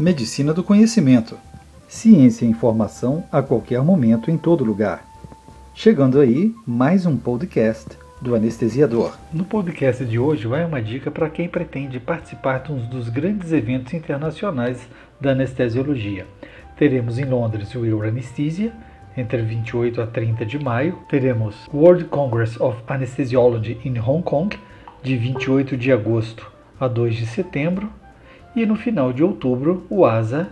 Medicina do Conhecimento. Ciência e informação a qualquer momento, em todo lugar. Chegando aí, mais um podcast do Anestesiador. No podcast de hoje vai uma dica para quem pretende participar de um dos grandes eventos internacionais da anestesiologia. Teremos em Londres o Euroanesthesia, entre 28 a 30 de maio. Teremos World Congress of Anesthesiology em Hong Kong, de 28 de agosto a 2 de setembro. E no final de outubro, o ASA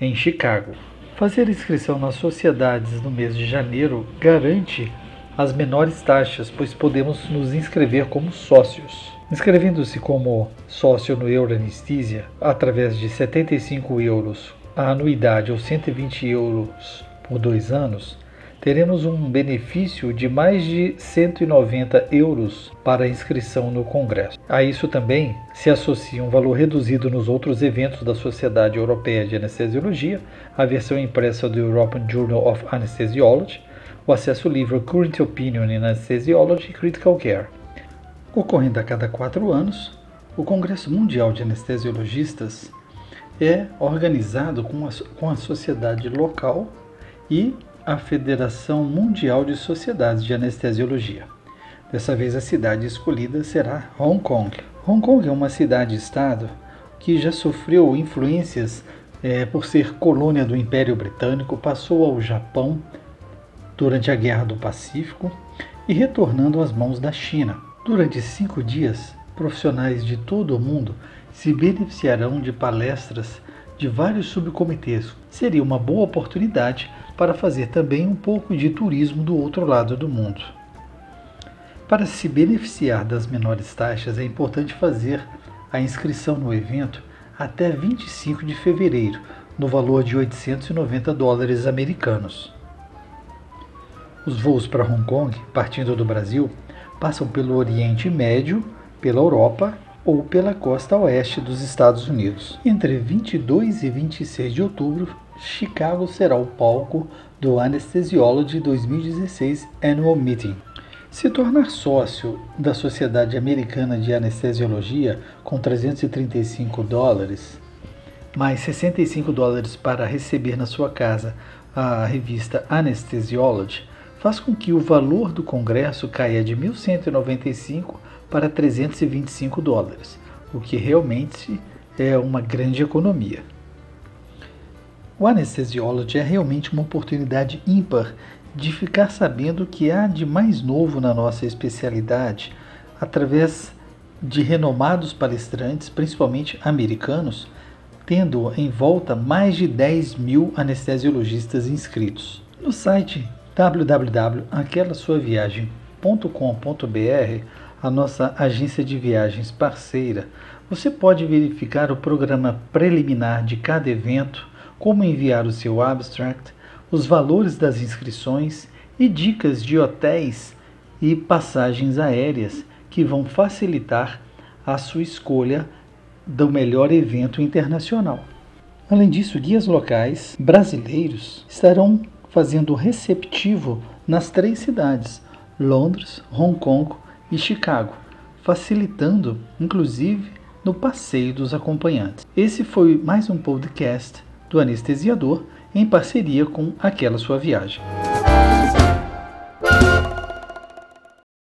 em Chicago. Fazer inscrição nas sociedades no mês de janeiro garante as menores taxas, pois podemos nos inscrever como sócios. Inscrevendo-se como sócio no Euroanesthesia, através de 75 euros a anuidade ou 120 euros por dois anos, teremos um benefício de mais de 190 euros para inscrição no Congresso. A isso também se associa um valor reduzido nos outros eventos da Sociedade Europeia de Anestesiologia, a versão impressa do European Journal of Anesthesiology, o acesso livre Current Opinion in Anesthesiology Critical Care. Ocorrendo a cada quatro anos, o Congresso Mundial de Anestesiologistas é organizado com a, com a sociedade local e a Federação Mundial de Sociedades de Anestesiologia. Dessa vez a cidade escolhida será Hong Kong. Hong Kong é uma cidade-estado que já sofreu influências é, por ser colônia do Império Britânico, passou ao Japão durante a Guerra do Pacífico e retornando às mãos da China. Durante cinco dias, profissionais de todo o mundo se beneficiarão de palestras de vários subcomitês. Seria uma boa oportunidade para fazer também um pouco de turismo do outro lado do mundo. Para se beneficiar das menores taxas, é importante fazer a inscrição no evento até 25 de fevereiro, no valor de 890 dólares americanos. Os voos para Hong Kong, partindo do Brasil, passam pelo Oriente Médio, pela Europa ou pela costa oeste dos Estados Unidos. Entre 22 e 26 de outubro, Chicago será o palco do Anesthesiology 2016 Annual Meeting. Se tornar sócio da Sociedade Americana de Anestesiologia com 335 dólares, mais 65 dólares para receber na sua casa a revista Anesthesiology, faz com que o valor do Congresso caia de 1.195 para 325 dólares, o que realmente é uma grande economia. O Anesthesiology é realmente uma oportunidade ímpar de ficar sabendo o que há de mais novo na nossa especialidade através de renomados palestrantes, principalmente americanos, tendo em volta mais de 10 mil anestesiologistas inscritos. No site www.aquelasuaviagem.com.br, a nossa agência de viagens parceira, você pode verificar o programa preliminar de cada evento, como enviar o seu abstract, os valores das inscrições e dicas de hotéis e passagens aéreas que vão facilitar a sua escolha do melhor evento internacional. Além disso, guias locais brasileiros estarão fazendo receptivo nas três cidades, Londres, Hong Kong e Chicago, facilitando, inclusive, no passeio dos acompanhantes. Esse foi mais um podcast do Anestesiador em parceria com Aquela Sua Viagem.